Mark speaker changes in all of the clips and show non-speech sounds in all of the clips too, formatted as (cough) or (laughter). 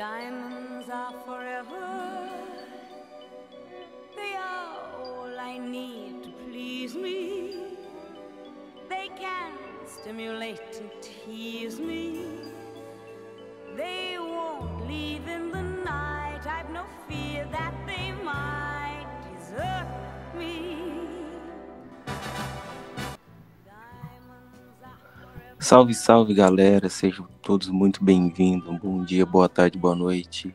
Speaker 1: Diamonds are forever. They are all I need to please me. They can stimulate and tease me.
Speaker 2: Salve, salve galera, sejam todos muito bem-vindos. Bom dia, boa tarde, boa noite.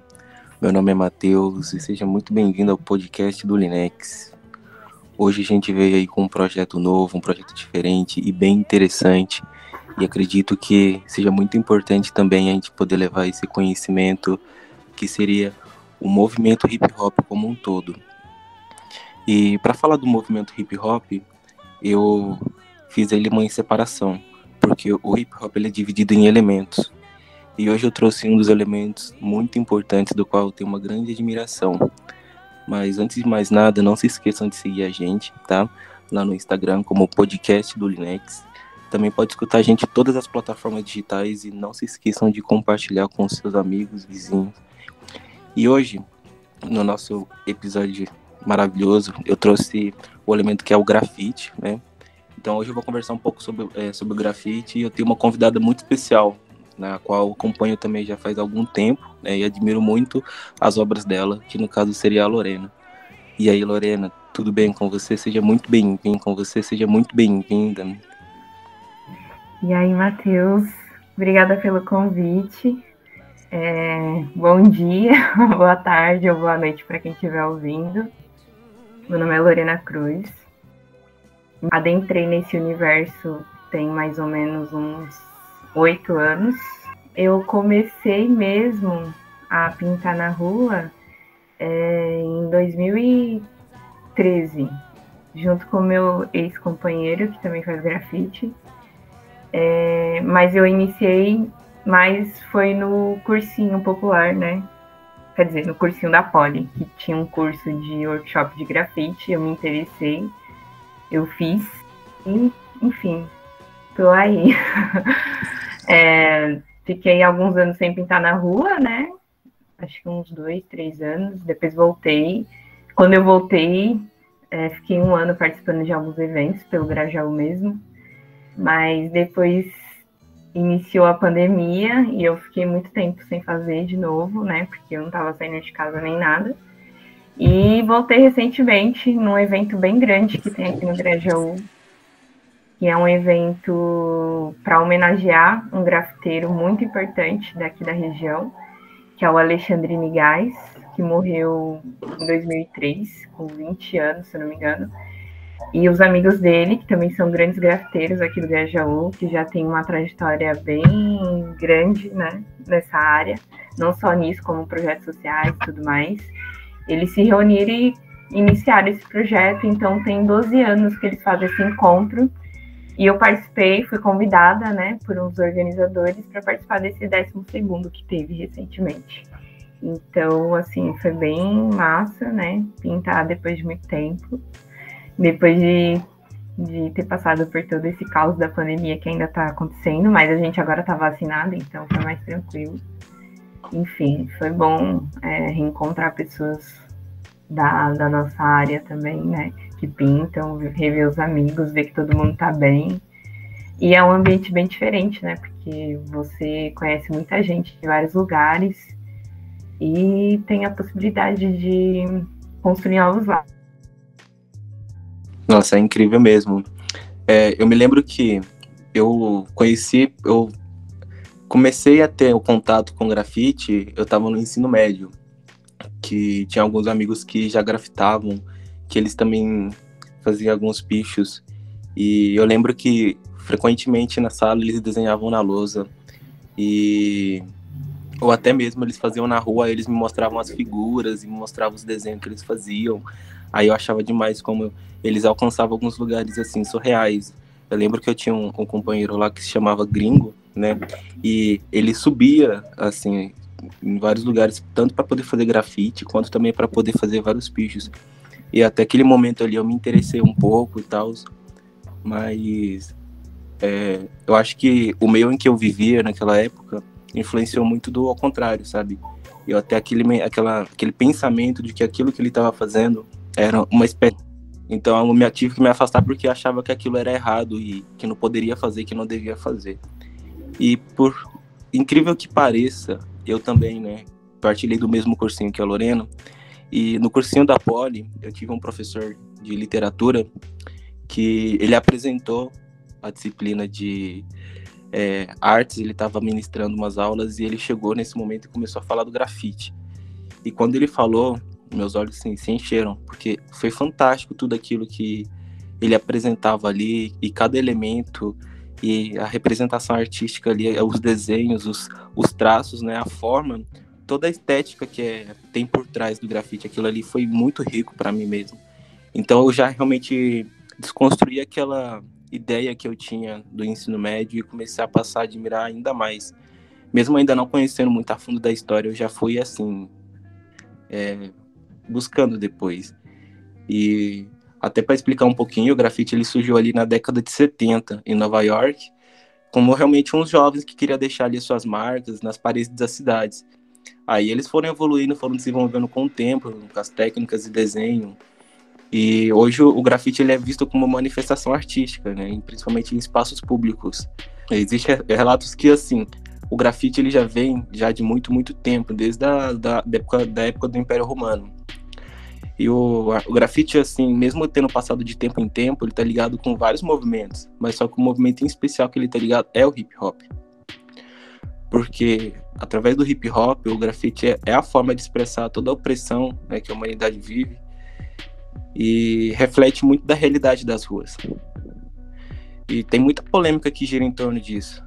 Speaker 2: Meu nome é Matheus e seja muito bem-vindo ao podcast do Linex. Hoje a gente veio aí com um projeto novo, um projeto diferente e bem interessante. E acredito que seja muito importante também a gente poder levar esse conhecimento que seria o movimento hip hop como um todo. E para falar do movimento hip hop, eu fiz ele uma separação porque o hip hop ele é dividido em elementos. E hoje eu trouxe um dos elementos muito importantes do qual eu tenho uma grande admiração. Mas antes de mais nada, não se esqueçam de seguir a gente, tá? Lá no Instagram como podcast do Linex. Também pode escutar a gente em todas as plataformas digitais e não se esqueçam de compartilhar com seus amigos, vizinhos. E hoje, no nosso episódio maravilhoso, eu trouxe o elemento que é o grafite, né? Então hoje eu vou conversar um pouco sobre, é, sobre o grafite e eu tenho uma convidada muito especial, na qual acompanho também já faz algum tempo né, e admiro muito as obras dela, que no caso seria a Lorena. E aí, Lorena, tudo bem com você? Seja muito bem-vindo com você, seja muito bem-vinda.
Speaker 3: E aí, Matheus, obrigada pelo convite. É, bom dia, (laughs) boa tarde ou boa noite para quem estiver ouvindo. Meu nome é Lorena Cruz. Adentrei nesse universo tem mais ou menos uns oito anos. Eu comecei mesmo a pintar na rua é, em 2013, junto com meu ex-companheiro, que também faz grafite. É, mas eu iniciei mais foi no cursinho popular, né? Quer dizer, no cursinho da Poli, que tinha um curso de workshop de grafite, eu me interessei, eu fiz, e, enfim, tô aí. (laughs) é, fiquei alguns anos sem pintar na rua, né? Acho que uns dois, três anos, depois voltei. Quando eu voltei, é, fiquei um ano participando de alguns eventos pelo Grajaú mesmo, mas depois iniciou a pandemia e eu fiquei muito tempo sem fazer de novo, né? Porque eu não estava saindo de casa nem nada. E voltei recentemente num evento bem grande que tem aqui no Grajaú, que é um evento para homenagear um grafiteiro muito importante daqui da região, que é o Alexandre Nigais, que morreu em 2003, com 20 anos, se não me engano e os amigos dele, que também são grandes grafiteiros aqui do Grajaú, que já tem uma trajetória bem grande, né, nessa área, não só nisso, como projetos sociais e tudo mais. Eles se reuniram e iniciaram esse projeto, então tem 12 anos que eles fazem esse encontro, e eu participei, fui convidada, né, por uns organizadores para participar desse 12º que teve recentemente. Então, assim, foi bem massa, né, pintar depois de muito tempo depois de, de ter passado por todo esse caos da pandemia que ainda está acontecendo, mas a gente agora está vacinado, então foi mais tranquilo. Enfim, foi bom é, reencontrar pessoas da, da nossa área também, né? Que pintam, rever os amigos, ver que todo mundo está bem. E é um ambiente bem diferente, né? Porque você conhece muita gente de vários lugares e tem a possibilidade de construir novos laços.
Speaker 2: Nossa, é incrível mesmo. É, eu me lembro que eu conheci, eu comecei a ter o contato com grafite, eu estava no ensino médio, que tinha alguns amigos que já grafitavam, que eles também faziam alguns pichos. E eu lembro que frequentemente na sala eles desenhavam na lousa e ou até mesmo eles faziam na rua, eles me mostravam as figuras e me mostravam os desenhos que eles faziam. Aí eu achava demais como eles alcançavam alguns lugares assim surreais. Eu lembro que eu tinha um, um companheiro lá que se chamava Gringo, né? E ele subia assim em vários lugares, tanto para poder fazer grafite, quanto também para poder fazer vários pichos. E até aquele momento ali eu me interessei um pouco e tal, mas é, eu acho que o meio em que eu vivia naquela época influenciou muito do ao contrário, sabe? eu até aquele, aquela, aquele pensamento de que aquilo que ele estava fazendo era uma espécie. Então eu me tive que me afastar porque achava que aquilo era errado e que não poderia fazer, que não devia fazer. E por incrível que pareça, eu também, né, partilhei do mesmo cursinho que a Lorena. E no cursinho da Poli, eu tive um professor de literatura que ele apresentou a disciplina de é, artes, ele estava ministrando umas aulas e ele chegou nesse momento e começou a falar do grafite. E quando ele falou, meus olhos se encheram, porque foi fantástico tudo aquilo que ele apresentava ali e cada elemento e a representação artística ali, os desenhos, os, os traços, né, a forma, toda a estética que é, tem por trás do grafite, aquilo ali foi muito rico para mim mesmo. Então eu já realmente desconstruí aquela ideia que eu tinha do ensino médio e comecei a passar a admirar ainda mais. Mesmo ainda não conhecendo muito a fundo da história, eu já fui assim, é, buscando depois. E até para explicar um pouquinho, o grafite ele surgiu ali na década de 70 em Nova York, como realmente uns jovens que queriam deixar ali suas marcas nas paredes das cidades. Aí eles foram evoluindo, foram desenvolvendo com o tempo, com as técnicas de desenho. E hoje o grafite ele é visto como uma manifestação artística, né? principalmente em espaços públicos. Existem relatos que assim, o grafite ele já vem já de muito muito tempo, desde a da, da época, da época do Império Romano. E o, o grafite, assim, mesmo tendo passado de tempo em tempo, ele tá ligado com vários movimentos, mas só que o movimento em especial que ele tá ligado é o hip hop. Porque através do hip hop, o grafite é, é a forma de expressar toda a opressão né, que a humanidade vive e reflete muito da realidade das ruas. E tem muita polêmica que gira em torno disso,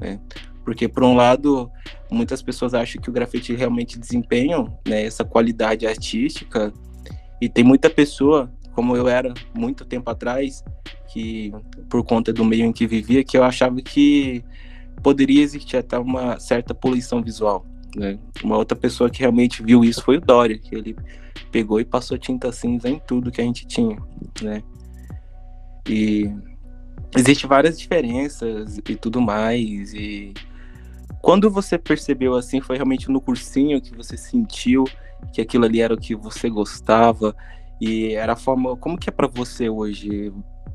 Speaker 2: né? Porque, por um lado, muitas pessoas acham que o grafite realmente desempenha né, essa qualidade artística e tem muita pessoa, como eu era muito tempo atrás, que por conta do meio em que vivia, que eu achava que poderia existir até uma certa poluição visual. Né? Uma outra pessoa que realmente viu isso foi o Dória, que ele pegou e passou tinta cinza em tudo que a gente tinha, né? E existe várias diferenças e tudo mais e quando você percebeu assim foi realmente no cursinho que você sentiu que aquilo ali era o que você gostava? E era a forma como que é para você hoje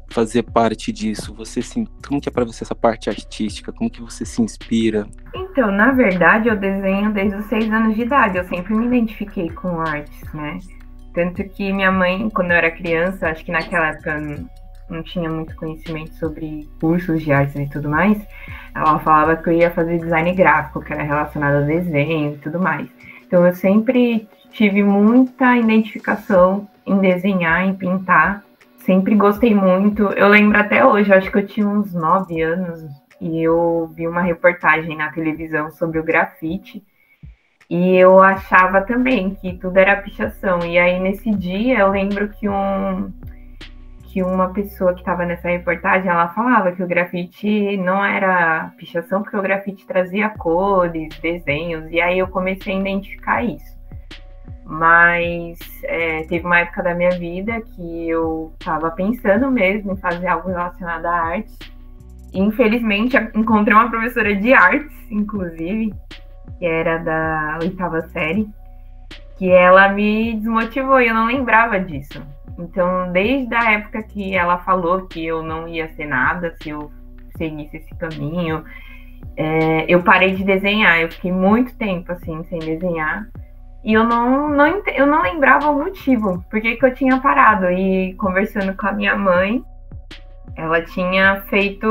Speaker 2: fazer parte disso? Você sim como que é para você essa parte artística? Como que você se inspira?
Speaker 3: Então na verdade eu desenho desde os seis anos de idade. Eu sempre me identifiquei com artes né? Tanto que minha mãe quando eu era criança acho que naquela época não tinha muito conhecimento sobre cursos de artes e tudo mais ela falava que eu ia fazer design gráfico que era relacionado ao desenho e tudo mais então eu sempre tive muita identificação em desenhar, em pintar. Sempre gostei muito. Eu lembro até hoje, acho que eu tinha uns nove anos e eu vi uma reportagem na televisão sobre o grafite. E eu achava também que tudo era pichação. E aí nesse dia eu lembro que um que uma pessoa que estava nessa reportagem, ela falava que o grafite não era pichação, porque o grafite trazia cores, desenhos, e aí eu comecei a identificar isso. Mas é, teve uma época da minha vida que eu estava pensando mesmo em fazer algo relacionado à arte. E, infelizmente, encontrei uma professora de artes, inclusive, que era da oitava série, que ela me desmotivou e eu não lembrava disso. Então, desde a época que ela falou que eu não ia ser nada se eu seguisse esse caminho, é, eu parei de desenhar. Eu fiquei muito tempo assim sem desenhar. E eu não, não, eu não lembrava o motivo, por que eu tinha parado. E conversando com a minha mãe, ela tinha feito.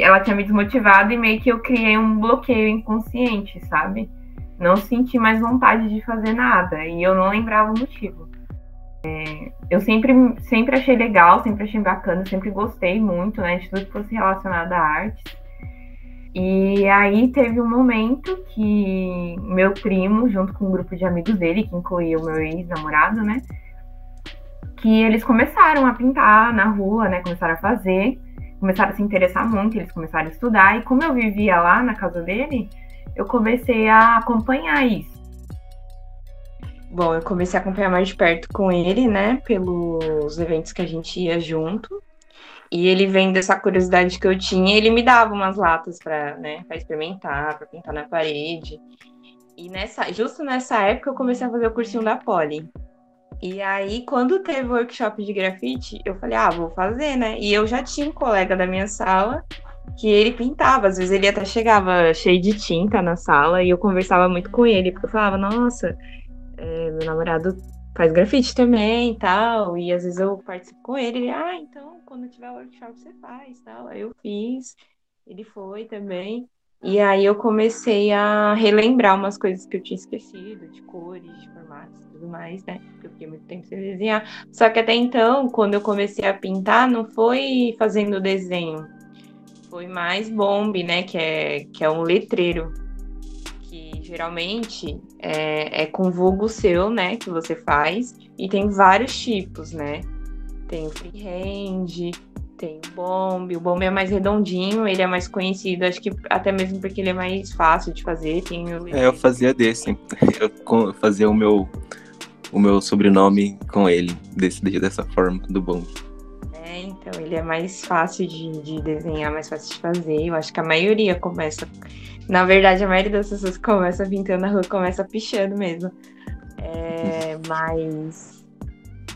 Speaker 3: Ela tinha me desmotivado e meio que eu criei um bloqueio inconsciente, sabe? Não senti mais vontade de fazer nada. E eu não lembrava o motivo. É, eu sempre, sempre achei legal, sempre achei bacana, sempre gostei muito, né? De tudo que fosse relacionado à arte. E aí teve um momento que meu primo, junto com um grupo de amigos dele, que incluía o meu ex-namorado, né? Que eles começaram a pintar na rua, né? Começaram a fazer, começaram a se interessar muito, eles começaram a estudar. E como eu vivia lá na casa dele, eu comecei a acompanhar isso. Bom, eu comecei a acompanhar mais de perto com ele, né? Pelos eventos que a gente ia junto. E ele vendo essa curiosidade que eu tinha, ele me dava umas latas para né, pra experimentar, para pintar na parede. E nessa, justo nessa época eu comecei a fazer o cursinho da Poli. E aí, quando teve o workshop de grafite, eu falei, ah, vou fazer, né? E eu já tinha um colega da minha sala que ele pintava. Às vezes ele até chegava cheio de tinta na sala e eu conversava muito com ele, porque eu falava, nossa, é, meu namorado faz grafite também e tal. E às vezes eu participo com ele, ele, ah, então quando tiver workshop você faz tal. Aí eu fiz, ele foi também. E aí eu comecei a relembrar umas coisas que eu tinha esquecido, de cores, de formatos e tudo mais, né? Porque eu fiquei muito tempo sem desenhar. Só que até então, quando eu comecei a pintar, não foi fazendo desenho. Foi mais bomb, né? Que é, que é um letreiro. Geralmente é, é com vulgo seu, né? Que você faz. E tem vários tipos, né? Tem o freehand, tem o Bomb. O Bomb é mais redondinho, ele é mais conhecido, acho que até mesmo porque ele é mais fácil de fazer. Tem o...
Speaker 2: É, eu fazia desse. (laughs) Eu fazia o meu, o meu sobrenome com ele, desse, dessa forma, do Bomb.
Speaker 3: É, então, ele é mais fácil de, de desenhar, mais fácil de fazer. Eu acho que a maioria começa. Na verdade, a maioria das pessoas que começa pintando na rua começa pichando mesmo. É, (laughs) mas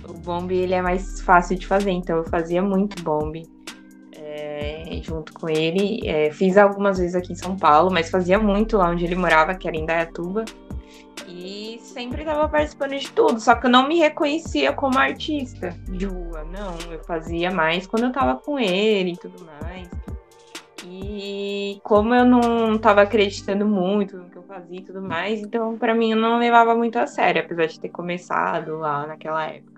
Speaker 3: o bombe ele é mais fácil de fazer, então eu fazia muito bombe é, junto com ele. É, fiz algumas vezes aqui em São Paulo, mas fazia muito lá onde ele morava, que era em Dayatuba. E sempre estava participando de tudo, só que eu não me reconhecia como artista de rua, não. Eu fazia mais quando eu estava com ele e tudo mais. E como eu não estava acreditando muito no que eu fazia e tudo mais, então para mim eu não levava muito a sério, apesar de ter começado lá naquela época.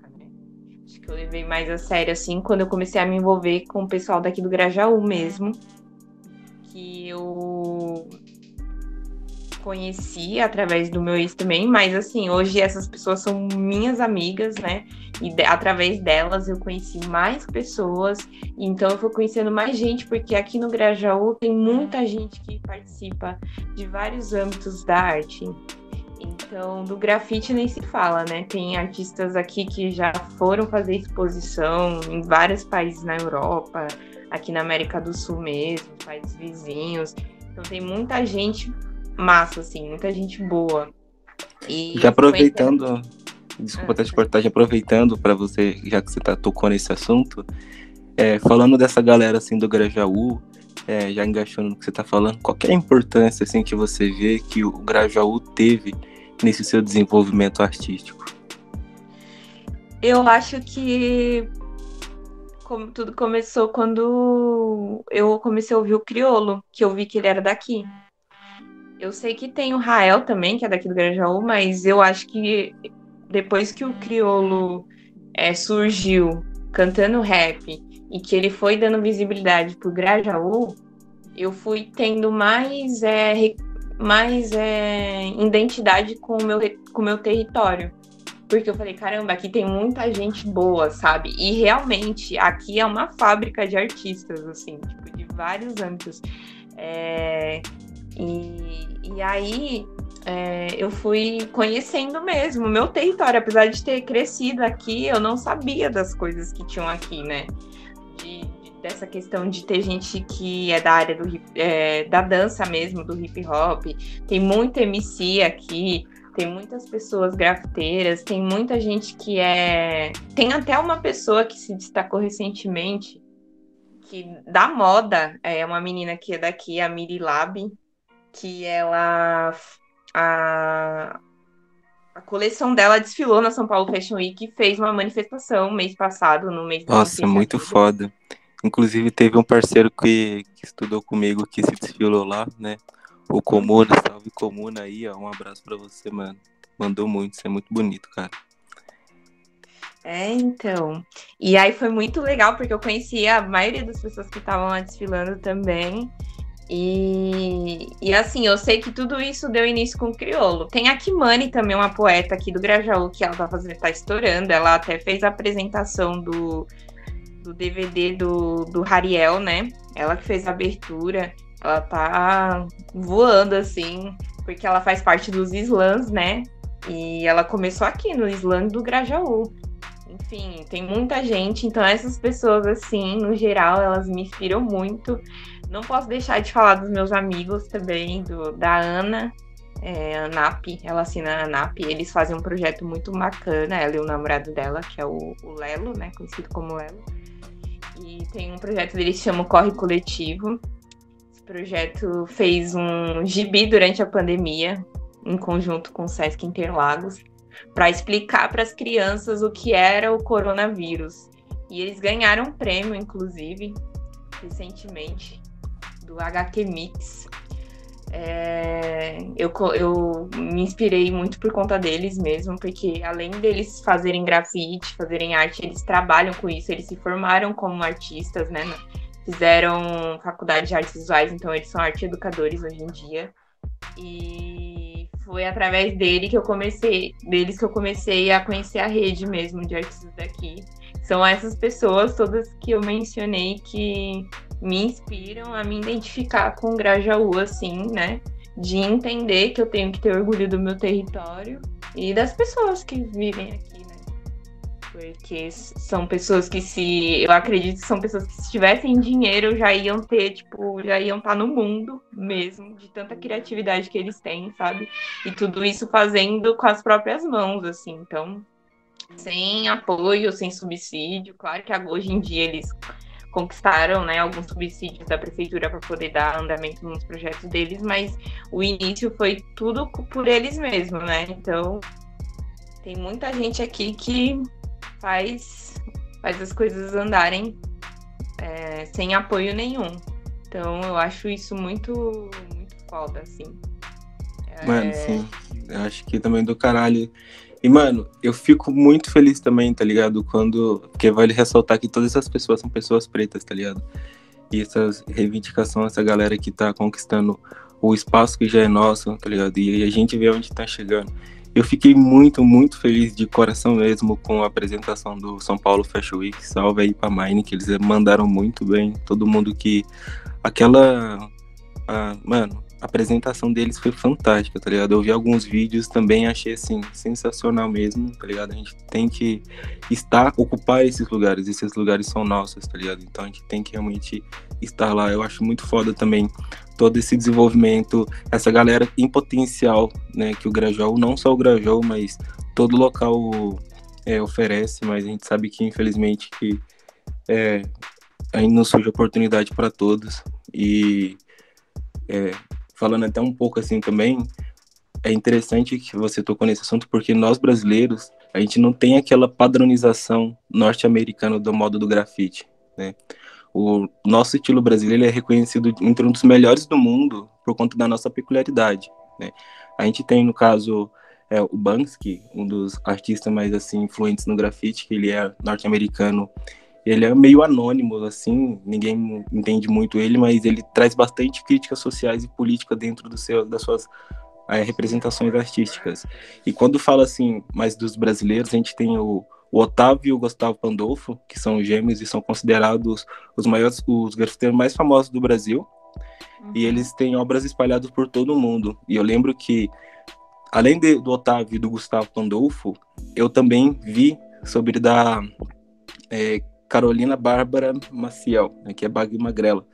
Speaker 3: Acho que eu levei mais a sério, assim, quando eu comecei a me envolver com o pessoal daqui do Grajaú mesmo. Que eu conheci através do meu ex também, mas assim, hoje essas pessoas são minhas amigas, né? E de, através delas eu conheci mais pessoas, então eu fui conhecendo mais gente, porque aqui no Grajaú tem muita gente que participa de vários âmbitos da arte. Então, do grafite nem se fala, né? Tem artistas aqui que já foram fazer exposição em vários países na Europa, aqui na América do Sul mesmo, países vizinhos. Então, tem muita gente massa, assim, muita gente boa.
Speaker 2: E já aproveitando, desculpa até te cortar, já aproveitando para você, já que você tá, tocou nesse assunto, é, falando dessa galera assim do Grajaú, é, já engaixando no que você está falando, qual é a importância assim que você vê que o Grajaú teve nesse seu desenvolvimento artístico?
Speaker 3: Eu acho que como tudo começou quando eu comecei a ouvir o criolo, que eu vi que ele era daqui. Eu sei que tem o Rael também, que é daqui do Grajaú, mas eu acho que depois que o criolo é, surgiu cantando rap e que ele foi dando visibilidade pro Grajaú, eu fui tendo mais, é, mais é, identidade com o meu, com meu território. Porque eu falei, caramba, aqui tem muita gente boa, sabe? E realmente, aqui é uma fábrica de artistas, assim, tipo, de vários âmbitos. É, e, e aí, é, eu fui conhecendo mesmo o meu território. Apesar de ter crescido aqui, eu não sabia das coisas que tinham aqui, né? dessa questão de ter gente que é da área do hip, é, da dança mesmo, do hip hop. Tem muita MC aqui, tem muitas pessoas grafiteiras, tem muita gente que é. Tem até uma pessoa que se destacou recentemente, que da moda, é uma menina que é daqui, a Miri Lab, que ela. A, a coleção dela desfilou na São Paulo Fashion Week e fez uma manifestação mês passado, no mês
Speaker 2: Nossa, muito foda. Inclusive teve um parceiro que, que estudou comigo que se desfilou lá, né? O Comuna, salve Comuna aí, ó. Um abraço para você, mano. Mandou muito, isso é muito bonito, cara.
Speaker 3: É, então. E aí foi muito legal, porque eu conhecia a maioria das pessoas que estavam lá desfilando também. E, e assim, eu sei que tudo isso deu início com o Criolo. Tem a Kimani também, uma poeta aqui do Grajaú, que ela tá fazendo, tá estourando. Ela até fez a apresentação do do DVD do, do Hariel, né? Ela que fez a abertura. Ela tá voando, assim, porque ela faz parte dos slams, né? E ela começou aqui no slam do Grajaú. Enfim, tem muita gente. Então, essas pessoas, assim, no geral, elas me inspiram muito. Não posso deixar de falar dos meus amigos também, do, da Ana, é, a NAP, ela assina a NAP, eles fazem um projeto muito bacana, ela e o namorado dela, que é o, o Lelo, né, conhecido como Lelo. E tem um projeto deles que chama Corre Coletivo. Esse projeto fez um gibi durante a pandemia, em conjunto com o Sesc Interlagos, para explicar para as crianças o que era o coronavírus. E eles ganharam um prêmio, inclusive, recentemente, do HQ Mix. É, eu, eu me inspirei muito por conta deles mesmo, porque além deles fazerem grafite, fazerem arte, eles trabalham com isso, eles se formaram como artistas, né? Fizeram faculdade de artes visuais, então eles são arte educadores hoje em dia. E foi através dele que eu comecei, deles que eu comecei a conhecer a rede mesmo de artistas daqui. São essas pessoas todas que eu mencionei que me inspiram a me identificar com o Grajaú, assim, né? De entender que eu tenho que ter orgulho do meu território e das pessoas que vivem aqui, né? Porque são pessoas que se. Eu acredito que são pessoas que se tivessem dinheiro já iam ter, tipo, já iam estar no mundo mesmo, de tanta criatividade que eles têm, sabe? E tudo isso fazendo com as próprias mãos, assim. Então, sem apoio, sem subsídio. Claro que hoje em dia eles conquistaram né, alguns subsídios da prefeitura para poder dar andamento nos projetos deles, mas o início foi tudo por eles mesmos, né? Então tem muita gente aqui que faz, faz as coisas andarem é, sem apoio nenhum. Então eu acho isso muito, muito foda, assim.
Speaker 2: Mano, é... sim. Eu acho que também do caralho e, mano, eu fico muito feliz também, tá ligado? Quando. Porque vale ressaltar que todas essas pessoas são pessoas pretas, tá ligado? E essa reivindicação, essa galera que tá conquistando o espaço que já é nosso, tá ligado? E a gente vê onde tá chegando. Eu fiquei muito, muito feliz de coração mesmo com a apresentação do São Paulo Fashion Week. Salve aí pra Mine, que eles mandaram muito bem. Todo mundo que. Aquela. Ah, mano, a apresentação deles foi fantástica, tá ligado? Eu vi alguns vídeos também, achei assim, sensacional mesmo, tá ligado? A gente tem que estar, ocupar esses lugares, esses lugares são nossos, tá ligado? Então a gente tem que realmente estar lá. Eu acho muito foda também todo esse desenvolvimento, essa galera em potencial, né, que o Grajaú, não só o Grajaú, mas todo local é, oferece, mas a gente sabe que infelizmente que é, ainda não surge oportunidade para todos e é, falando até um pouco assim também, é interessante que você tocou nesse assunto porque nós brasileiros, a gente não tem aquela padronização norte-americana do modo do grafite, né? O nosso estilo brasileiro é reconhecido entre um dos melhores do mundo por conta da nossa peculiaridade, né? A gente tem, no caso, é, o Banksy, um dos artistas mais assim influentes no grafite, que ele é norte-americano ele é meio anônimo, assim, ninguém entende muito ele, mas ele traz bastante críticas sociais e políticas dentro do seu, das suas é, representações artísticas. E quando fala assim, mais dos brasileiros, a gente tem o, o Otávio e o Gustavo Pandolfo, que são gêmeos e são considerados os maiores, os grafiteiros mais famosos do Brasil. Uhum. E eles têm obras espalhadas por todo o mundo. E eu lembro que, além de, do Otávio e do Gustavo Pandolfo, eu também vi sobre da é, Carolina Bárbara Maciel, né, que é Bagre Magrela.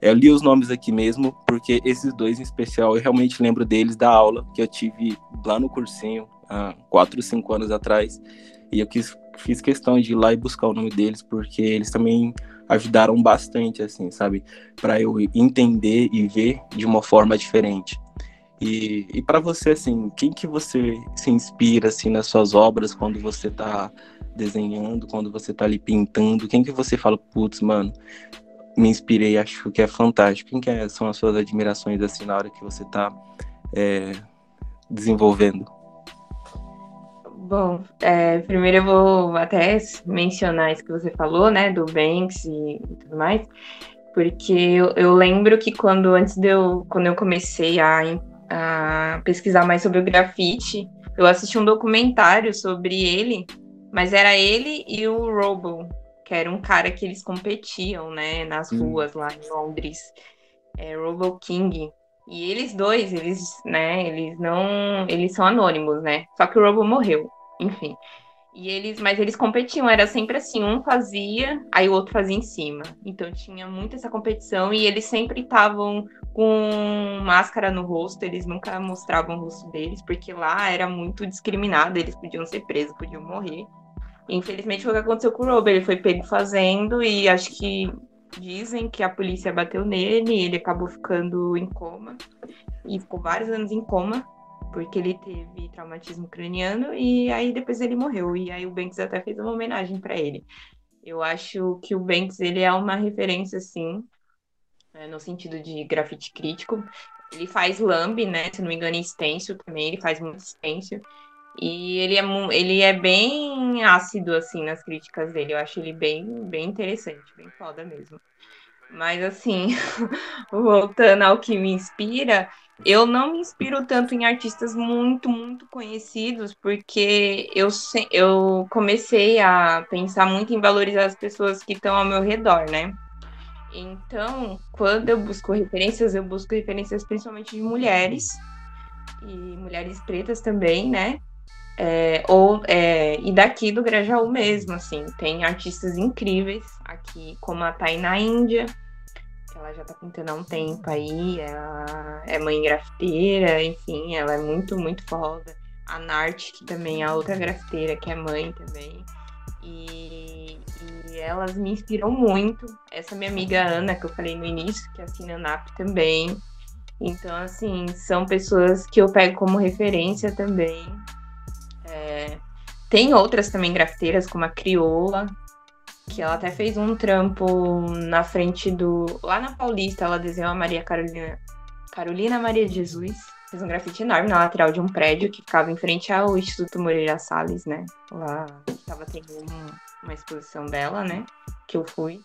Speaker 2: Eu li os nomes aqui mesmo, porque esses dois em especial, eu realmente lembro deles da aula que eu tive lá no cursinho, há quatro, cinco anos atrás, e eu quis, fiz questão de ir lá e buscar o nome deles, porque eles também ajudaram bastante, assim, sabe? Para eu entender e ver de uma forma diferente. E, e para você, assim, quem que você se inspira, assim, nas suas obras, quando você está desenhando, quando você tá ali pintando, quem que você fala, putz, mano, me inspirei, acho que é fantástico. Quem que é, são as suas admirações assim na hora que você tá é, desenvolvendo?
Speaker 3: Bom, é, primeiro eu vou até mencionar isso que você falou, né, do Banks e, tudo mais, porque eu, eu, lembro que quando antes de eu, quando eu comecei a, a pesquisar mais sobre o grafite, eu assisti um documentário sobre ele mas era ele e o Robo, que era um cara que eles competiam, né, nas ruas lá em Londres. É, Robo King. E eles dois, eles, né, eles não, eles são anônimos, né? Só que o Robo morreu, enfim. E eles, mas eles competiam, era sempre assim, um fazia, aí o outro fazia em cima. Então tinha muito essa competição e eles sempre estavam com máscara no rosto, eles nunca mostravam o rosto deles, porque lá era muito discriminado, eles podiam ser presos, podiam morrer. Infelizmente foi o que aconteceu com o Robert, ele foi pego fazendo e acho que dizem que a polícia bateu nele, e ele acabou ficando em coma e ficou vários anos em coma porque ele teve traumatismo craniano e aí depois ele morreu. E aí o Banks até fez uma homenagem para ele. Eu acho que o Banks ele é uma referência, assim, né, no sentido de grafite crítico. Ele faz lambe, né? Se não me engano, em stencil também, ele faz muito stencil. E ele é, ele é bem ácido, assim, nas críticas dele. Eu acho ele bem, bem interessante, bem foda mesmo. Mas, assim, (laughs) voltando ao que me inspira, eu não me inspiro tanto em artistas muito, muito conhecidos, porque eu, eu comecei a pensar muito em valorizar as pessoas que estão ao meu redor, né? Então, quando eu busco referências, eu busco referências principalmente de mulheres, e mulheres pretas também, né? É, ou é, e daqui do Grajaú mesmo, assim, tem artistas incríveis aqui, como a Tainá Índia, ela já tá pintando há um tempo aí, ela é mãe grafiteira, enfim, ela é muito, muito foda. A Nart, que também é a outra grafiteira, que é mãe também. E, e, elas me inspiram muito. Essa minha amiga Ana, que eu falei no início, que assina NAP também. Então, assim, são pessoas que eu pego como referência também. É, tem outras também grafiteiras, como a Crioula, que ela até fez um trampo na frente do. Lá na Paulista, ela desenhou a Maria Carolina. Carolina Maria Jesus. Fez um grafite enorme na lateral de um prédio que ficava em frente ao Instituto Moreira Salles, né? Lá estava tendo um, uma exposição dela, né? Que eu fui.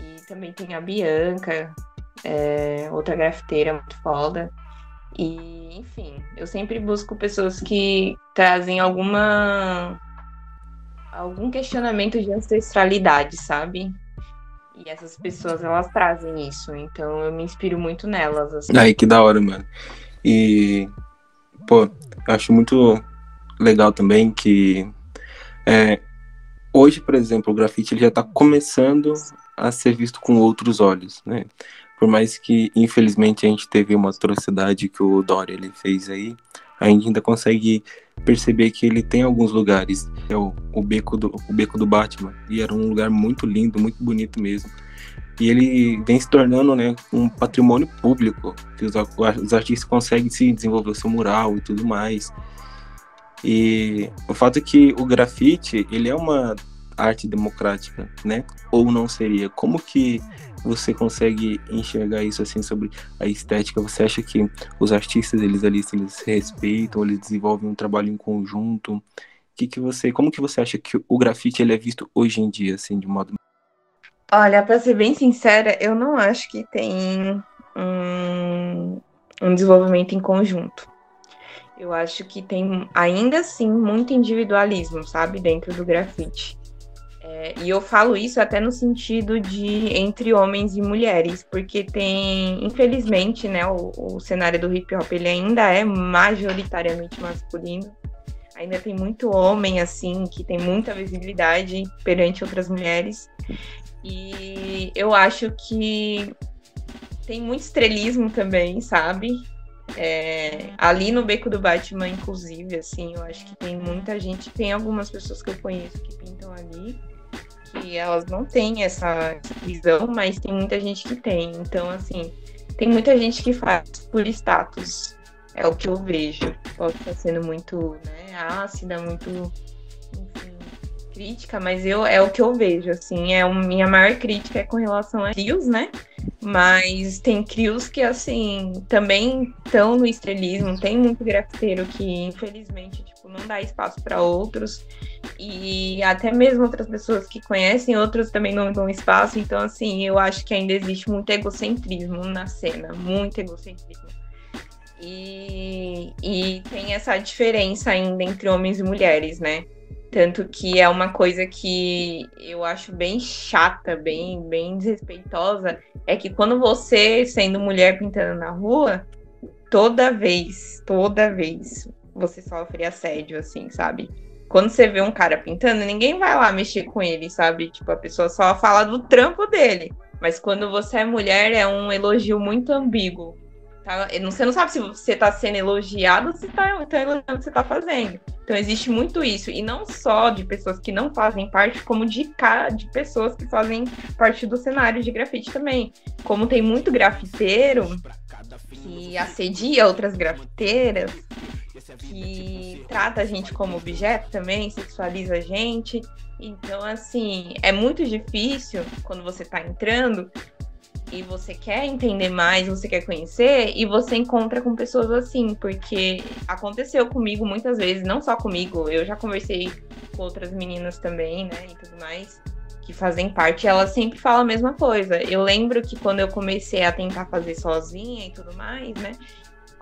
Speaker 3: E também tem a Bianca, é, outra grafiteira muito foda. E, enfim, eu sempre busco pessoas que trazem alguma algum questionamento de ancestralidade, sabe? E essas pessoas, elas trazem isso. Então eu me inspiro muito nelas. Assim.
Speaker 2: Aí, que da hora, mano. E, pô, acho muito legal também que é, hoje, por exemplo, o grafite ele já está começando a ser visto com outros olhos, né? Por mais que, infelizmente, a gente teve uma atrocidade que o Dória ele fez aí, a gente ainda consegue perceber que ele tem alguns lugares. É o, o, beco do, o beco do Batman. E era um lugar muito lindo, muito bonito mesmo. E ele vem se tornando né, um patrimônio público, que os, os artistas conseguem se desenvolver o seu mural e tudo mais. E o fato é que o grafite, ele é uma arte democrática, né? Ou não seria? Como que você consegue enxergar isso assim sobre a estética? Você acha que os artistas eles ali eles se respeitam, eles desenvolvem um trabalho em conjunto? Que que você, como que você acha que o grafite ele é visto hoje em dia assim de modo
Speaker 3: Olha, para ser bem sincera, eu não acho que tem um, um desenvolvimento em conjunto. Eu acho que tem ainda assim muito individualismo, sabe, dentro do grafite. É, e eu falo isso até no sentido de entre homens e mulheres, porque tem, infelizmente, né, o, o cenário do hip hop ele ainda é majoritariamente masculino. Ainda tem muito homem assim que tem muita visibilidade perante outras mulheres. E eu acho que tem muito estrelismo também, sabe? É, ali no Beco do Batman, inclusive, assim, eu acho que tem muita gente, tem algumas pessoas que eu conheço que pintam ali que elas não têm essa visão, mas tem muita gente que tem. Então, assim, tem muita gente que faz por status. É o que eu vejo. Pode estar sendo muito né, ácida, muito crítica, mas eu é o que eu vejo. Assim, é a minha maior crítica é com relação a crios, né? Mas tem crios que, assim, também estão no estrelismo. Tem muito grafiteiro que, infelizmente, tipo, não dá espaço para outros e até mesmo outras pessoas que conhecem, outros também não dão espaço. Então, assim, eu acho que ainda existe muito egocentrismo na cena, muito egocentrismo. E, e tem essa diferença ainda entre homens e mulheres, né? Tanto que é uma coisa que eu acho bem chata, bem, bem desrespeitosa, é que quando você, sendo mulher pintando na rua, toda vez, toda vez, você sofre assédio, assim, sabe? quando você vê um cara pintando, ninguém vai lá mexer com ele, sabe? Tipo, a pessoa só fala do trampo dele. Mas quando você é mulher, é um elogio muito ambíguo. Tá? Você não sabe se você está sendo elogiado ou se está tá elogiando o que você está fazendo. Então existe muito isso. E não só de pessoas que não fazem parte, como de, de pessoas que fazem parte do cenário de grafite também. Como tem muito grafiteiro que assedia outras grafiteiras, que trata a gente como objeto também, sexualiza a gente. Então, assim, é muito difícil quando você está entrando e você quer entender mais, você quer conhecer, e você encontra com pessoas assim, porque aconteceu comigo muitas vezes, não só comigo, eu já conversei com outras meninas também, né, e tudo mais, que fazem parte, elas sempre falam a mesma coisa. Eu lembro que quando eu comecei a tentar fazer sozinha e tudo mais, né,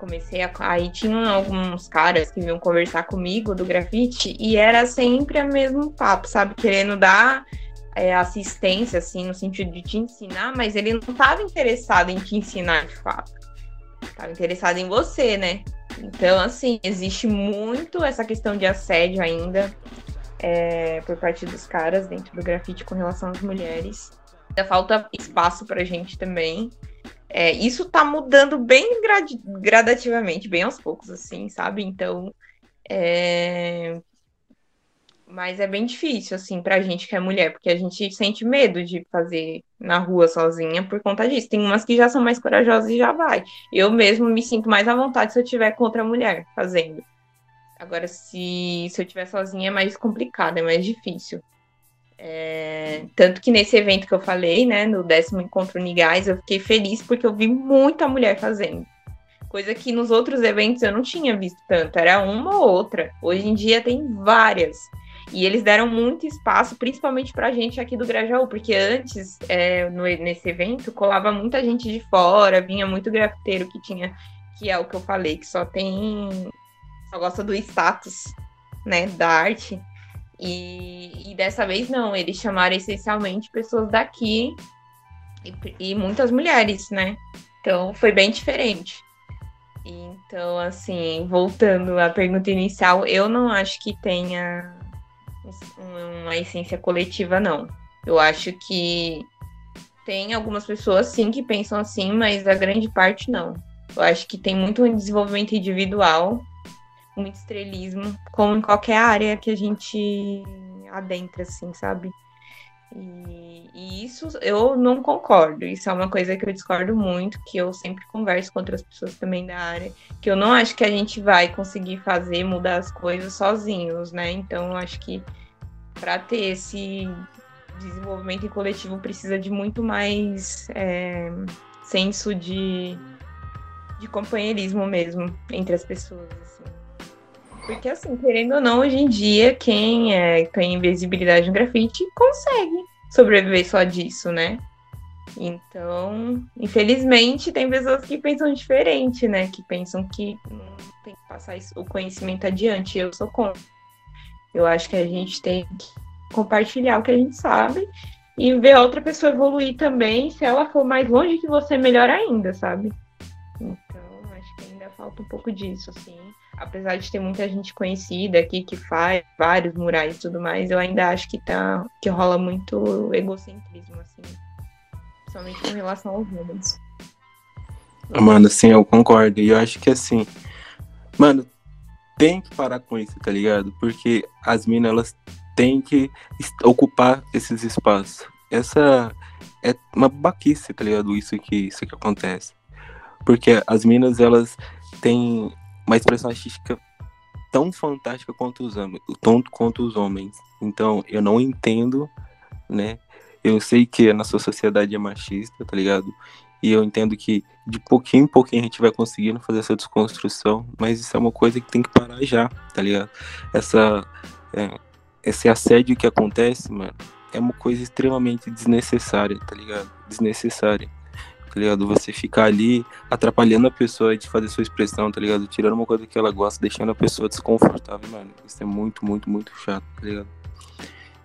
Speaker 3: comecei a. Aí tinham alguns caras que vinham conversar comigo do grafite e era sempre o mesmo papo, sabe? Querendo dar é, assistência, assim, no sentido de te ensinar, mas ele não estava interessado em te ensinar de fato. Estava interessado em você, né? Então, assim, existe muito essa questão de assédio ainda é, por parte dos caras dentro do grafite com relação às mulheres. Ainda falta espaço pra gente também. É, isso tá mudando bem gradativamente, bem aos poucos, assim, sabe? Então, é, mas é bem difícil, assim, pra gente que é mulher, porque a gente sente medo de fazer na rua sozinha por conta disso. Tem umas que já são mais corajosas e já vai. Eu mesmo me sinto mais à vontade se eu tiver com outra mulher fazendo. Agora, se, se eu estiver sozinha é mais complicado, é mais difícil. É, tanto que nesse evento que eu falei, né, no décimo encontro Nigais, eu fiquei feliz porque eu vi muita mulher fazendo. Coisa que nos outros eventos eu não tinha visto tanto, era uma ou outra. Hoje em dia tem várias. E eles deram muito espaço, principalmente pra gente aqui do Grajaú, porque antes, é, no, nesse evento, colava muita gente de fora, vinha muito grafiteiro que tinha, que é o que eu falei, que só tem. só gosta do status, né, da arte. E, e dessa vez não, eles chamaram essencialmente pessoas daqui e, e muitas mulheres, né? Então foi bem diferente. Então, assim, voltando à pergunta inicial, eu não acho que tenha uma essência coletiva, não. Eu acho que tem algumas pessoas, sim, que pensam assim, mas a grande parte não. Eu acho que tem muito desenvolvimento individual, muito estrelismo, como em qualquer área que a gente adentra, assim, sabe? E, e, isso eu não concordo. Isso é uma coisa que eu discordo muito, que eu sempre converso com outras pessoas também da área, que eu não acho que a gente vai conseguir fazer mudar as coisas sozinhos, né? Então eu acho que para ter esse desenvolvimento em coletivo precisa de muito mais é, senso de, de companheirismo mesmo entre as pessoas. Assim. Porque, assim, querendo ou não, hoje em dia, quem é, tem visibilidade no grafite consegue sobreviver só disso, né? Então, infelizmente, tem pessoas que pensam diferente, né? Que pensam que tem que passar o conhecimento adiante. Eu sou contra. Eu acho que a gente tem que compartilhar o que a gente sabe e ver a outra pessoa evoluir também. Se ela for mais longe que você, melhor ainda, sabe? Então, acho que ainda falta um pouco disso, assim. Apesar de ter muita gente conhecida aqui que faz vários murais e tudo mais, eu ainda acho que tá que rola muito egocentrismo, assim. Principalmente com relação aos números.
Speaker 2: Mano, sim, eu concordo. E eu acho que assim, mano, tem que parar com isso, tá ligado? Porque as minas, elas têm que ocupar esses espaços. Essa é uma baquice, tá ligado? Isso que, isso que acontece. Porque as minas, elas têm uma expressão artística tão fantástica quanto os homens, tanto quanto os homens. Então, eu não entendo, né? Eu sei que a nossa sociedade é machista, tá ligado? E eu entendo que de pouquinho em pouquinho a gente vai conseguindo fazer essa desconstrução, mas isso é uma coisa que tem que parar já, tá ligado? Essa, é, esse assédio que acontece, mano, é uma coisa extremamente desnecessária, tá ligado? Desnecessária, tá ligado? Você ficar ali atrapalhando a pessoa de fazer sua expressão, tá ligado? Tirando uma coisa que ela gosta, deixando a pessoa desconfortável, mano. Isso é muito, muito, muito chato, tá ligado?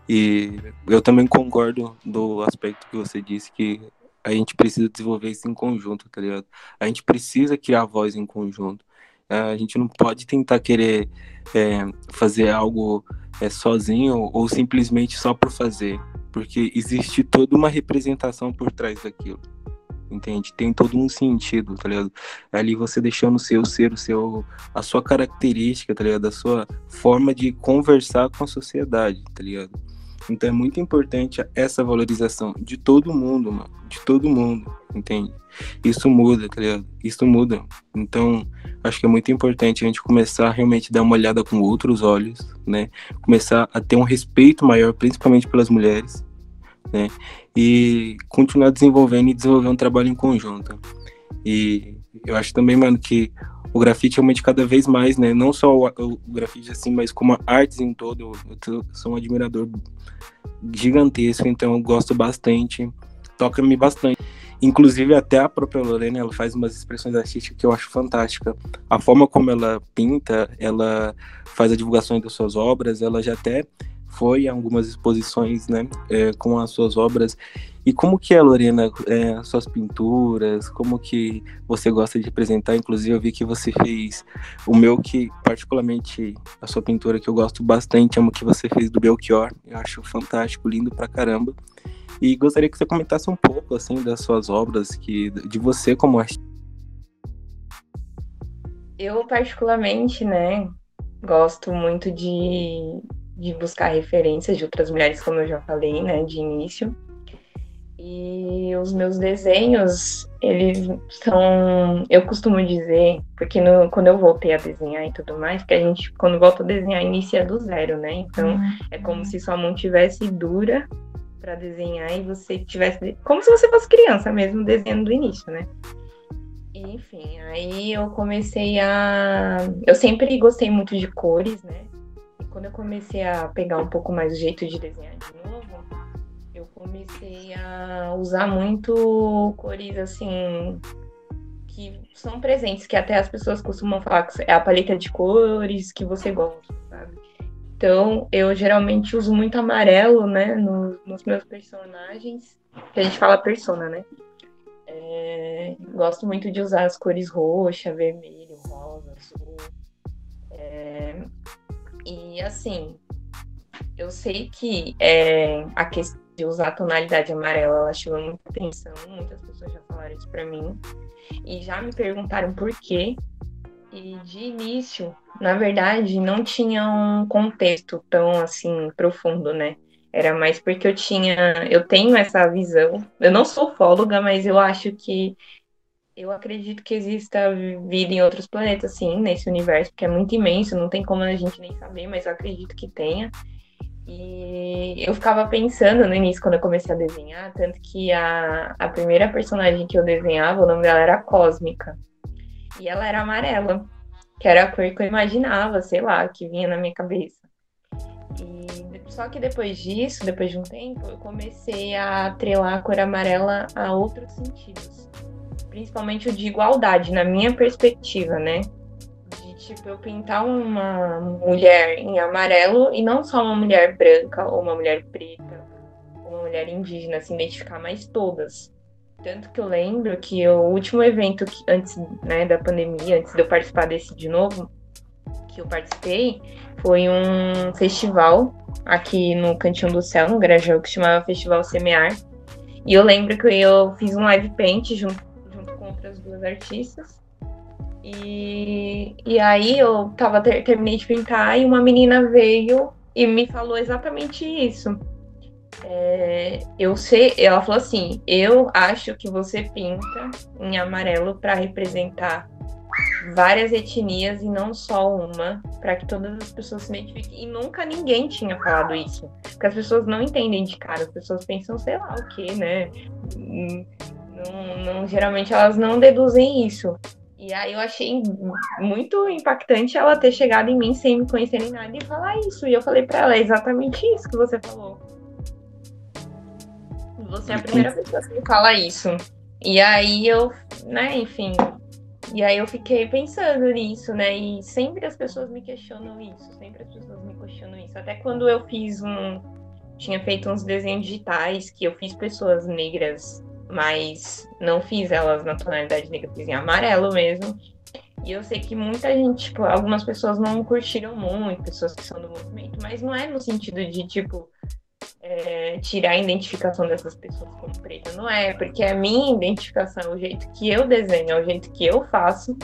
Speaker 2: E eu também concordo do aspecto que você disse que a gente precisa desenvolver isso em conjunto, tá ligado? A gente precisa criar voz em conjunto. A gente não pode tentar querer é, fazer algo é, sozinho ou simplesmente só por fazer, porque existe toda uma representação por trás daquilo entende? Tem todo um sentido, tá ligado? Ali você deixando o seu ser, o seu, a sua característica, tá ligado? A sua forma de conversar com a sociedade, tá ligado? Então é muito importante essa valorização de todo mundo, mano. De todo mundo, entende? Isso muda, tá ligado? Isso muda. Então, acho que é muito importante a gente começar a realmente dar uma olhada com outros olhos, né? Começar a ter um respeito maior, principalmente pelas mulheres, né? E continuar desenvolvendo e desenvolver um trabalho em conjunto. E eu acho também, mano, que o grafite realmente cada vez mais, né? Não só o, o grafite assim, mas como artes em todo. Eu sou um admirador gigantesco, então eu gosto bastante. Toca-me bastante. Inclusive, até a própria Lorena, ela faz umas expressões artísticas que eu acho fantástica. A forma como ela pinta, ela faz a divulgação das suas obras, ela já até foi a algumas exposições, né, é, com as suas obras. E como que é, Lorena, é, suas pinturas, como que você gosta de representar? Inclusive, eu vi que você fez o meu que, particularmente, a sua pintura que eu gosto bastante, é uma que você fez do Belchior. Eu acho fantástico, lindo pra caramba. E gostaria que você comentasse um pouco, assim, das suas obras, que, de você como artista.
Speaker 3: Eu, particularmente, né, gosto muito de, de buscar referências de outras mulheres, como eu já falei, né, de início. E os meus desenhos, eles são, eu costumo dizer, porque no, quando eu voltei a desenhar e tudo mais, que a gente, quando volta a desenhar, inicia do zero, né? Então, uhum. é como se sua mão tivesse dura para desenhar e você tivesse, como se você fosse criança mesmo, desenhando do início, né? Enfim, aí eu comecei a. Eu sempre gostei muito de cores, né? Quando eu comecei a pegar um pouco mais o jeito de desenhar de novo, eu comecei a usar muito cores assim que são presentes, que até as pessoas costumam falar que é a paleta de cores que você gosta, sabe? Então, eu geralmente uso muito amarelo, né, no, nos meus personagens, que a gente fala persona, né? É, gosto muito de usar as cores roxa, vermelho, rosa, azul. É, e assim, eu sei que é, a questão de usar a tonalidade amarela, ela chama muita atenção, muitas pessoas já falaram isso para mim. E já me perguntaram por quê. E de início, na verdade, não tinha um contexto tão assim profundo, né? Era mais porque eu tinha, eu tenho essa visão. Eu não sou fóloga, mas eu acho que eu acredito que exista vida em outros planetas, sim, nesse universo, que é muito imenso, não tem como a gente nem saber, mas eu acredito que tenha. E eu ficava pensando no início, quando eu comecei a desenhar, tanto que a, a primeira personagem que eu desenhava, o nome dela era Cósmica. E ela era amarela, que era a cor que eu imaginava, sei lá, que vinha na minha cabeça. E só que depois disso, depois de um tempo, eu comecei a atrelar a cor amarela a outros sentidos principalmente o de igualdade, na minha perspectiva, né? De tipo, eu pintar uma mulher em amarelo e não só uma mulher branca ou uma mulher preta ou uma mulher indígena, se identificar, mas todas. Tanto que eu lembro que o último evento que, antes né, da pandemia, antes de eu participar desse de novo, que eu participei, foi um festival aqui no Cantinho do Céu, no Grajaú, que chamava Festival Semear. E eu lembro que eu fiz um live paint junto outras duas artistas. E, e aí eu tava, ter, terminei de pintar e uma menina veio e me falou exatamente isso. É, eu sei, ela falou assim: eu acho que você pinta em amarelo para representar várias etnias e não só uma, para que todas as pessoas se identifiquem. E nunca ninguém tinha falado isso. Porque as pessoas não entendem de cara, as pessoas pensam, sei lá o que, né? Não, não, geralmente elas não deduzem isso. E aí eu achei muito impactante ela ter chegado em mim sem me conhecer nem nada e falar isso. E eu falei para ela, é exatamente isso que você falou. Você é a primeira pessoa que me fala isso. E aí eu, né, enfim. E aí eu fiquei pensando nisso, né? E sempre as pessoas me questionam isso, sempre as pessoas me questionam isso. Até quando eu fiz um. Tinha feito uns desenhos digitais que eu fiz pessoas negras mas não fiz elas na tonalidade negra, fiz em amarelo mesmo. E eu sei que muita gente, tipo, algumas pessoas não curtiram muito, pessoas que são do movimento, mas não é no sentido de, tipo, é, tirar a identificação dessas pessoas como preta. Não é, porque é a minha identificação, o jeito que eu desenho, é o jeito que eu faço.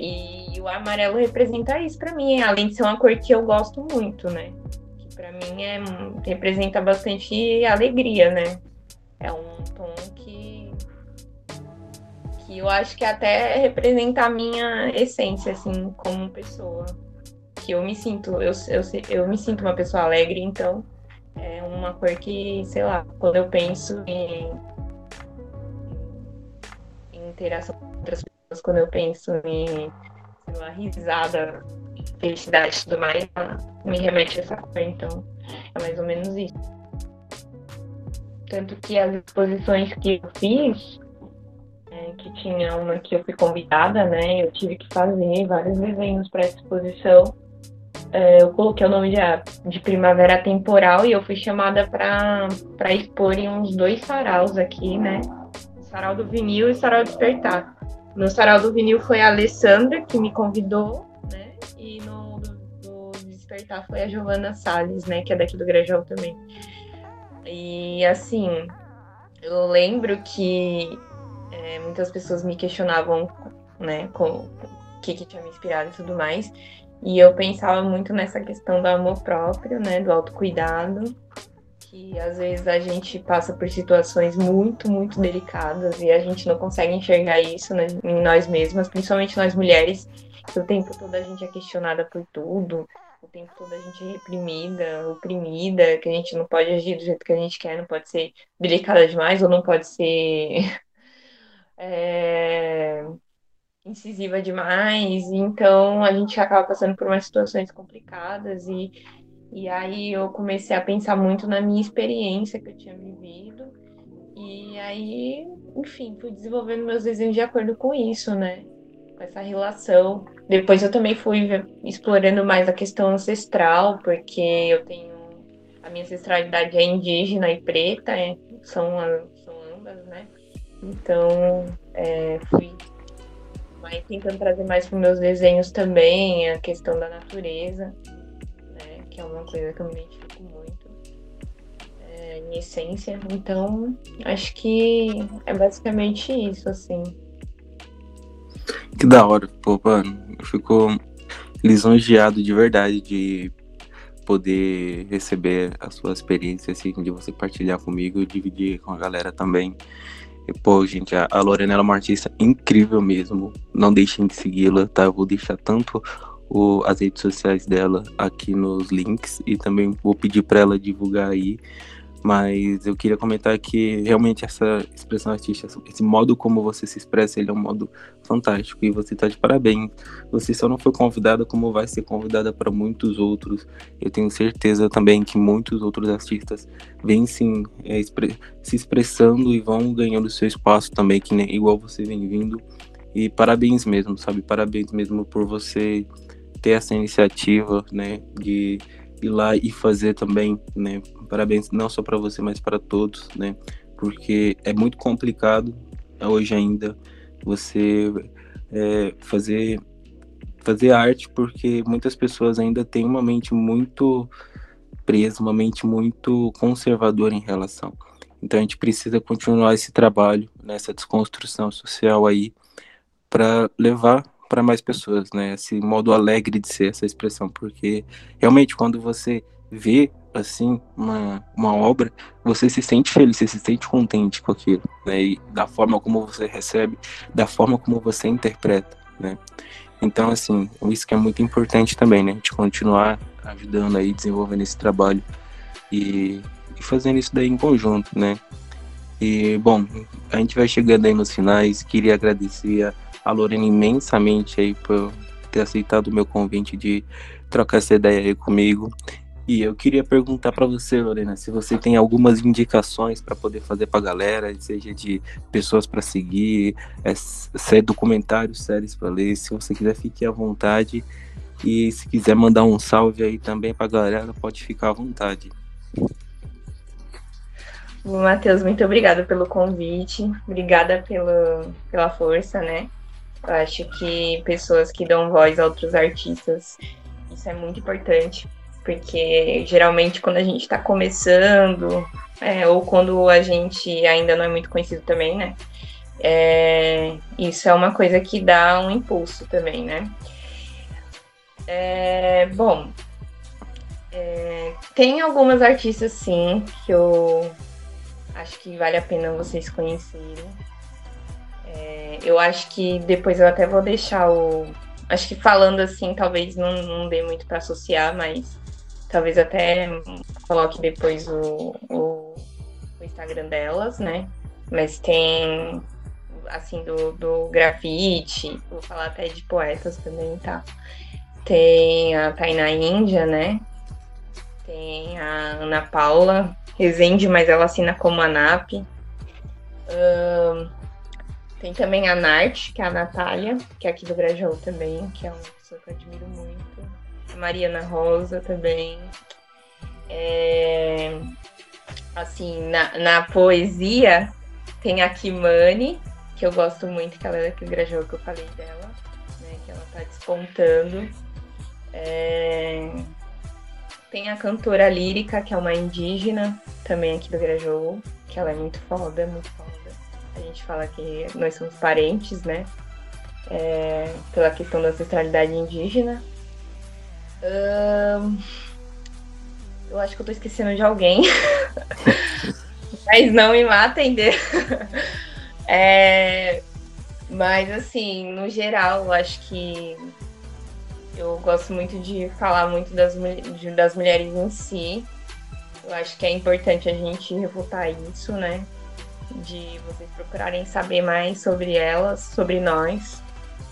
Speaker 3: E o amarelo representa isso para mim, além de ser uma cor que eu gosto muito, né? Que para mim é, representa bastante alegria, né? É um tom que que eu acho que até representa a minha essência, assim, como pessoa. Que eu me sinto, eu, eu, eu me sinto uma pessoa alegre, então é uma cor que, sei lá, quando eu penso em, em interação com outras pessoas, quando eu penso em, sei lá, risada, felicidade e tudo mais, me remete a essa cor, então é mais ou menos isso. Tanto que as exposições que eu fiz, que tinha uma que eu fui convidada, né? Eu tive que fazer vários desenhos para essa exposição. É, eu coloquei o nome de, de Primavera Temporal e eu fui chamada para expor em uns dois saraus aqui, né? O sarau do vinil e o sarau despertar. No sarau do vinil foi a Alessandra que me convidou, né? E no do, do despertar foi a Giovana Salles, né? Que é daqui do Grejão também. E assim, eu lembro que é, muitas pessoas me questionavam, né, com o que, que tinha me inspirado e tudo mais. E eu pensava muito nessa questão do amor próprio, né, do autocuidado, que às vezes a gente passa por situações muito, muito delicadas e a gente não consegue enxergar isso né, em nós mesmas, principalmente nós mulheres, que o tempo todo a gente é questionada por tudo, o tempo todo a gente é reprimida, oprimida, que a gente não pode agir do jeito que a gente quer, não pode ser delicada demais ou não pode ser é, incisiva demais, então a gente acaba passando por umas situações complicadas e, e aí eu comecei a pensar muito na minha experiência que eu tinha vivido e aí, enfim, fui desenvolvendo meus desenhos de acordo com isso, né? Com essa relação. Depois eu também fui explorando mais a questão ancestral, porque eu tenho a minha ancestralidade é indígena e preta, é, são, são ambas, né? Então, é, fui mais tentando trazer mais para meus desenhos também a questão da natureza, né, que é uma coisa que eu me identifico muito é, em essência. Então, acho que é basicamente isso, assim.
Speaker 2: Que da hora, pô, mano. Eu fico lisonjeado de verdade de poder receber a sua experiência, assim, de você partilhar comigo e dividir com a galera também. Pô, gente, a, a Lorena é uma artista incrível mesmo. Não deixem de segui-la, tá? Eu vou deixar tanto o, as redes sociais dela aqui nos links e também vou pedir para ela divulgar aí mas eu queria comentar que realmente essa expressão artística, esse modo como você se expressa, ele é um modo fantástico e você está de parabéns. Você só não foi convidada como vai ser convidada para muitos outros. Eu tenho certeza também que muitos outros artistas vêm sim é, se expressando e vão ganhando seu espaço também, que igual você vem vindo. E parabéns mesmo, sabe? Parabéns mesmo por você ter essa iniciativa, né, de ir lá e fazer também, né? Parabéns não só para você, mas para todos, né? Porque é muito complicado hoje ainda você é, fazer fazer arte, porque muitas pessoas ainda têm uma mente muito presa, uma mente muito conservadora em relação. Então a gente precisa continuar esse trabalho, nessa desconstrução social aí, para levar para mais pessoas, né? Esse modo alegre de ser essa expressão, porque realmente quando você vê assim uma, uma obra, você se sente feliz, você se sente contente com aquilo, né? E da forma como você recebe, da forma como você interpreta, né? Então assim, isso que é muito importante também, né? De continuar ajudando aí, desenvolvendo esse trabalho e, e fazendo isso daí em conjunto, né? E bom, a gente vai chegando aí nos finais. Queria agradecer a Lorena imensamente aí por ter aceitado o meu convite de trocar essa ideia aí comigo. E eu queria perguntar para você, Lorena, se você tem algumas indicações para poder fazer para a galera, seja de pessoas para seguir, é, se é documentários, séries para ler, se você quiser fique à vontade. E se quiser mandar um salve aí também para a galera, pode ficar à vontade.
Speaker 3: Matheus, muito obrigada pelo convite, obrigada pelo, pela força, né? Eu acho que pessoas que dão voz a outros artistas, isso é muito importante, porque geralmente quando a gente está começando, é, ou quando a gente ainda não é muito conhecido também, né? É, isso é uma coisa que dá um impulso também, né? É, bom, é, tem algumas artistas sim que eu acho que vale a pena vocês conhecerem. É, eu acho que depois eu até vou deixar o. Acho que falando assim, talvez não, não dê muito para associar, mas talvez até coloque depois o, o, o Instagram delas, né? Mas tem assim, do, do grafite, vou falar até de poetas também, tá? Tem a Tainá Índia, né? Tem a Ana Paula Rezende, mas ela assina como ANAP. Tem também a Nart, que é a Natália, que é aqui do Grajaú também, que é uma pessoa que eu admiro muito. Mariana Rosa também. É, assim, na, na poesia tem a Kimani, que eu gosto muito, que ela é daquele Grajaú que eu falei dela, né? Que ela tá despontando. É... Tem a cantora lírica, que é uma indígena, também aqui do Grajaú, que ela é muito foda, muito foda. A gente fala que nós somos parentes, né? É... Pela questão da ancestralidade indígena. Eu acho que eu tô esquecendo de alguém. (laughs) Mas não me matem. De... (laughs) É, mas, assim, no geral, eu acho que eu gosto muito de falar muito das, de, das mulheres em si. Eu acho que é importante a gente refutar isso, né? De vocês procurarem saber mais sobre elas, sobre nós,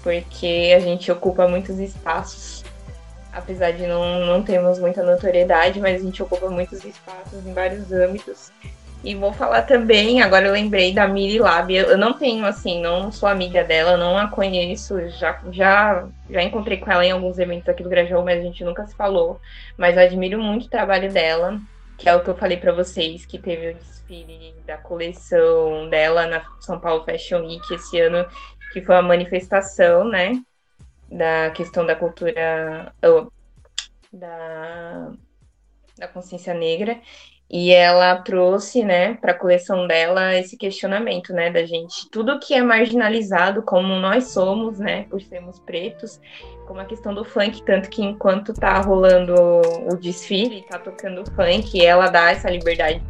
Speaker 3: porque a gente ocupa muitos espaços. Apesar de não, não termos muita notoriedade, mas a gente ocupa muitos espaços em vários âmbitos. E vou falar também, agora eu lembrei da Miri Lab. Eu não tenho, assim, não sou amiga dela, não a conheço. Já, já, já encontrei com ela em alguns eventos aqui do Grajaú, mas a gente nunca se falou. Mas admiro muito o trabalho dela, que é o que eu falei para vocês, que teve o desfile da coleção dela na São Paulo Fashion Week esse ano, que foi uma manifestação, né? Da questão da cultura. Da, da consciência negra. E ela trouxe, né, para a coleção dela esse questionamento, né, da gente, tudo que é marginalizado, como nós somos, né, por sermos pretos, como a questão do funk, tanto que enquanto tá rolando o desfile, tá tocando funk, ela dá essa liberdade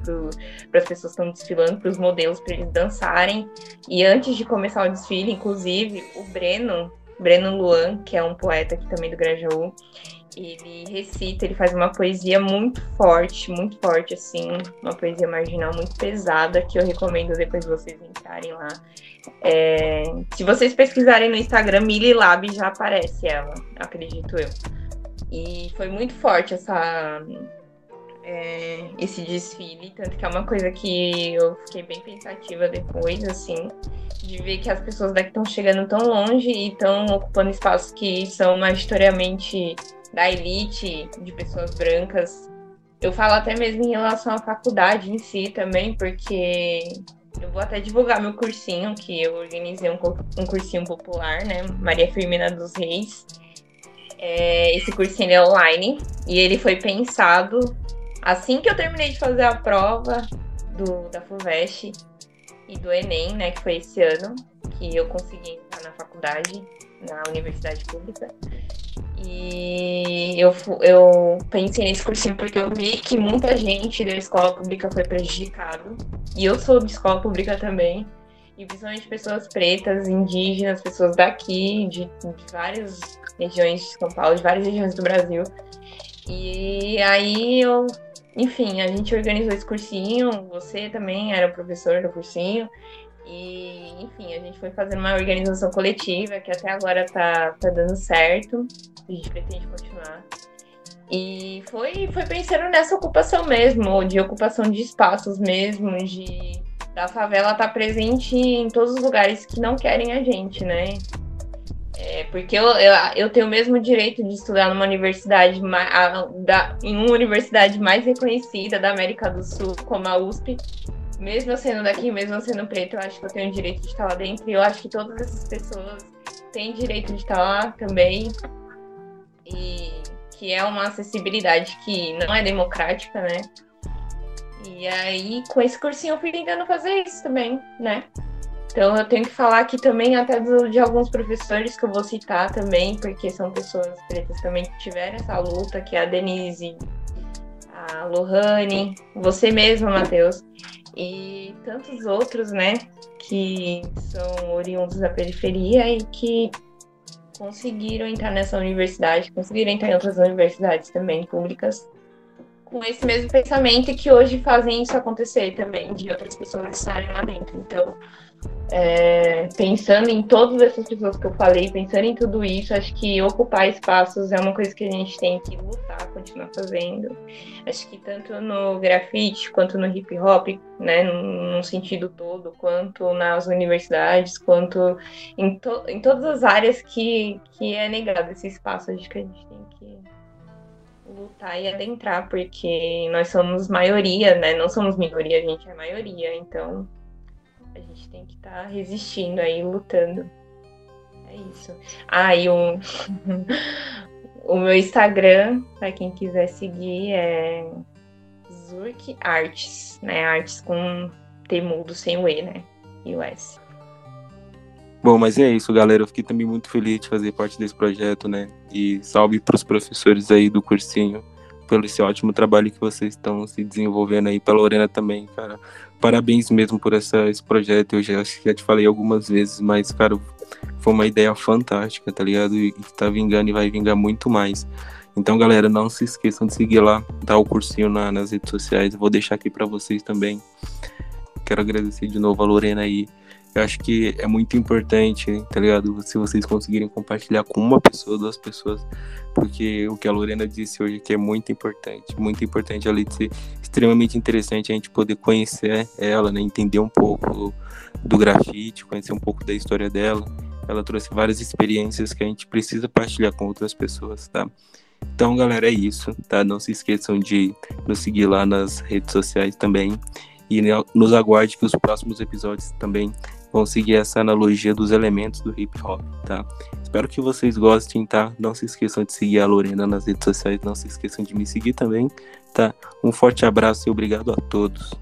Speaker 3: para as pessoas que estão desfilando, para os modelos, para eles dançarem. E antes de começar o desfile, inclusive, o Breno, Breno Luan, que é um poeta aqui também do Grajaú, ele recita, ele faz uma poesia muito forte, muito forte, assim, uma poesia marginal muito pesada, que eu recomendo depois vocês entrarem lá. É, se vocês pesquisarem no Instagram, Mili Lab já aparece ela, acredito eu. E foi muito forte essa, é, esse desfile, tanto que é uma coisa que eu fiquei bem pensativa depois, assim, de ver que as pessoas daqui estão chegando tão longe e estão ocupando espaços que são majoritariamente da elite de pessoas brancas. Eu falo até mesmo em relação à faculdade em si também, porque eu vou até divulgar meu cursinho, que eu organizei um, um cursinho popular, né? Maria Firmina dos Reis. É, esse cursinho é online e ele foi pensado assim que eu terminei de fazer a prova do, da FUVEST e do Enem, né? Que foi esse ano, que eu consegui entrar na faculdade, na universidade pública. E eu, eu pensei nesse cursinho porque eu vi que muita gente da escola pública foi prejudicado. E eu sou de escola pública também. E principalmente pessoas pretas, indígenas, pessoas daqui, de, de várias regiões de São Paulo, de várias regiões do Brasil. E aí eu, enfim, a gente organizou esse cursinho, você também era professor do cursinho. E, enfim, a gente foi fazendo uma organização coletiva que até agora tá, tá dando certo a gente pretende continuar. E foi, foi pensando nessa ocupação mesmo, de ocupação de espaços mesmo, de da favela estar tá presente em todos os lugares que não querem a gente, né? É, porque eu, eu, eu, tenho o mesmo direito de estudar numa universidade, a, da, em uma universidade mais reconhecida da América do Sul, como a USP. Mesmo eu sendo daqui, mesmo eu sendo preto, eu acho que eu tenho o direito de estar lá dentro. E eu acho que todas essas pessoas tem direito de estar lá também. E que é uma acessibilidade que não é democrática, né? E aí, com esse cursinho, eu fui tentando fazer isso também, né? Então, eu tenho que falar aqui também até do, de alguns professores que eu vou citar também, porque são pessoas pretas também que tiveram essa luta, que é a Denise, a Lohane, você mesma, Matheus, e tantos outros, né, que são oriundos da periferia e que conseguiram entrar nessa universidade, conseguiram entrar em outras universidades também públicas com esse mesmo pensamento e que hoje fazem isso acontecer também, de outras pessoas estarem lá dentro. Então, é, pensando em todas essas pessoas que eu falei, pensando em tudo isso, acho que ocupar espaços é uma coisa que a gente tem que lutar, continuar fazendo. Acho que tanto no grafite quanto no hip hop, né, num sentido todo, quanto nas universidades, quanto em, to em todas as áreas que, que é negado esse espaço, acho que a gente tem que lutar e adentrar, porque nós somos maioria, né? Não somos minoria, a gente é maioria, então a gente tem que estar tá resistindo aí, lutando. É isso. Ah, e o, (laughs) o meu Instagram, para quem quiser seguir, é Zurk Arts, né? Artes com T mudo sem o E, né? E o S.
Speaker 2: Bom, mas é isso, galera. Eu fiquei também muito feliz de fazer parte desse projeto, né? E salve para os professores aí do cursinho pelo esse ótimo trabalho que vocês estão se desenvolvendo aí, para Lorena também, cara. Parabéns mesmo por essa, esse projeto. Eu já, já te falei algumas vezes, mas, cara, foi uma ideia fantástica, tá ligado? E tá vingando e vai vingar muito mais. Então, galera, não se esqueçam de seguir lá, dar o cursinho na, nas redes sociais. Vou deixar aqui para vocês também. Quero agradecer de novo a Lorena aí eu acho que é muito importante, tá ligado? Se vocês conseguirem compartilhar com uma pessoa, duas pessoas, porque o que a Lorena disse hoje que é muito importante, muito importante além de ser extremamente interessante a gente poder conhecer ela, né? Entender um pouco do grafite, conhecer um pouco da história dela. Ela trouxe várias experiências que a gente precisa partilhar com outras pessoas, tá? Então, galera, é isso, tá? Não se esqueçam de nos seguir lá nas redes sociais também. E nos aguarde que os próximos episódios também vão seguir essa analogia dos elementos do hip hop, tá? Espero que vocês gostem, tá? Não se esqueçam de seguir a Lorena nas redes sociais, não se esqueçam de me seguir também, tá? Um forte abraço e obrigado a todos.